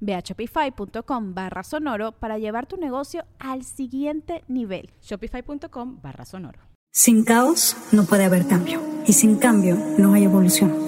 Ve a shopify.com barra sonoro para llevar tu negocio al siguiente nivel. Shopify.com barra sonoro. Sin caos no puede haber cambio y sin cambio no hay evolución.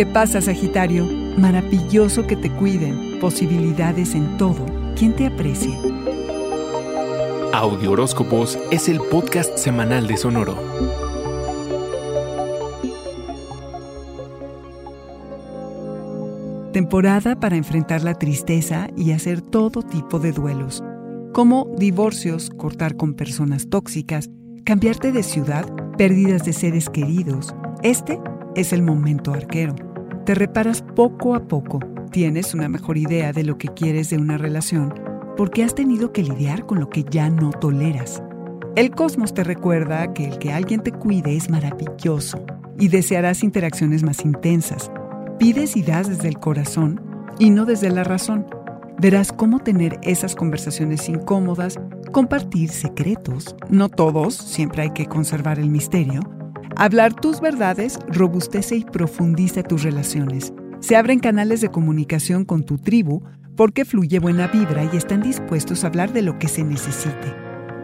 ¿Qué pasa, Sagitario? Maravilloso que te cuiden. Posibilidades en todo. ¿Quién te aprecie? Audio Horóscopos es el podcast semanal de Sonoro. Temporada para enfrentar la tristeza y hacer todo tipo de duelos, como divorcios, cortar con personas tóxicas, cambiarte de ciudad, pérdidas de seres queridos. Este es el momento arquero. Te reparas poco a poco, tienes una mejor idea de lo que quieres de una relación, porque has tenido que lidiar con lo que ya no toleras. El cosmos te recuerda que el que alguien te cuide es maravilloso y desearás interacciones más intensas. Pides y das desde el corazón y no desde la razón. Verás cómo tener esas conversaciones incómodas, compartir secretos, no todos, siempre hay que conservar el misterio, Hablar tus verdades robustece y profundiza tus relaciones. Se abren canales de comunicación con tu tribu porque fluye buena vibra y están dispuestos a hablar de lo que se necesite.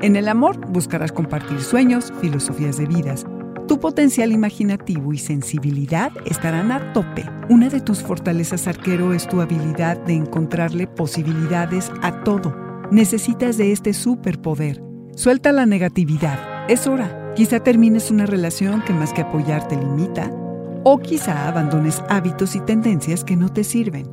En el amor buscarás compartir sueños, filosofías de vidas. Tu potencial imaginativo y sensibilidad estarán a tope. Una de tus fortalezas arquero es tu habilidad de encontrarle posibilidades a todo. Necesitas de este superpoder. Suelta la negatividad. Es hora. Quizá termines una relación que más que apoyar te limita, o quizá abandones hábitos y tendencias que no te sirven.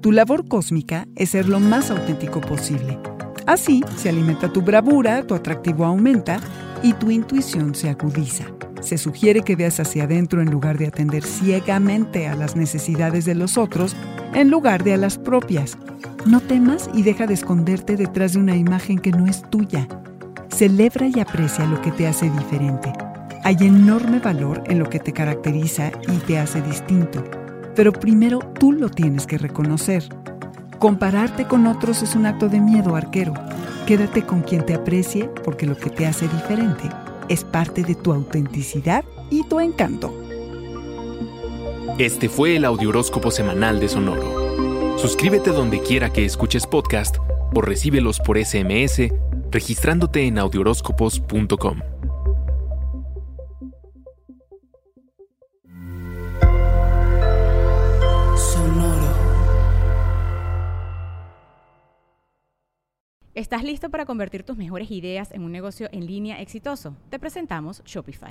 Tu labor cósmica es ser lo más auténtico posible. Así se alimenta tu bravura, tu atractivo aumenta y tu intuición se agudiza. Se sugiere que veas hacia adentro en lugar de atender ciegamente a las necesidades de los otros, en lugar de a las propias. No temas y deja de esconderte detrás de una imagen que no es tuya. Celebra y aprecia lo que te hace diferente. Hay enorme valor en lo que te caracteriza y te hace distinto, pero primero tú lo tienes que reconocer. Compararte con otros es un acto de miedo, arquero. Quédate con quien te aprecie porque lo que te hace diferente es parte de tu autenticidad y tu encanto. Este fue el Audioróscopo Semanal de Sonoro. Suscríbete donde quiera que escuches podcast o recíbelos por SMS registrándote en audioróscopos.com. Sonoro. ¿Estás listo para convertir tus mejores ideas en un negocio en línea exitoso? Te presentamos Shopify.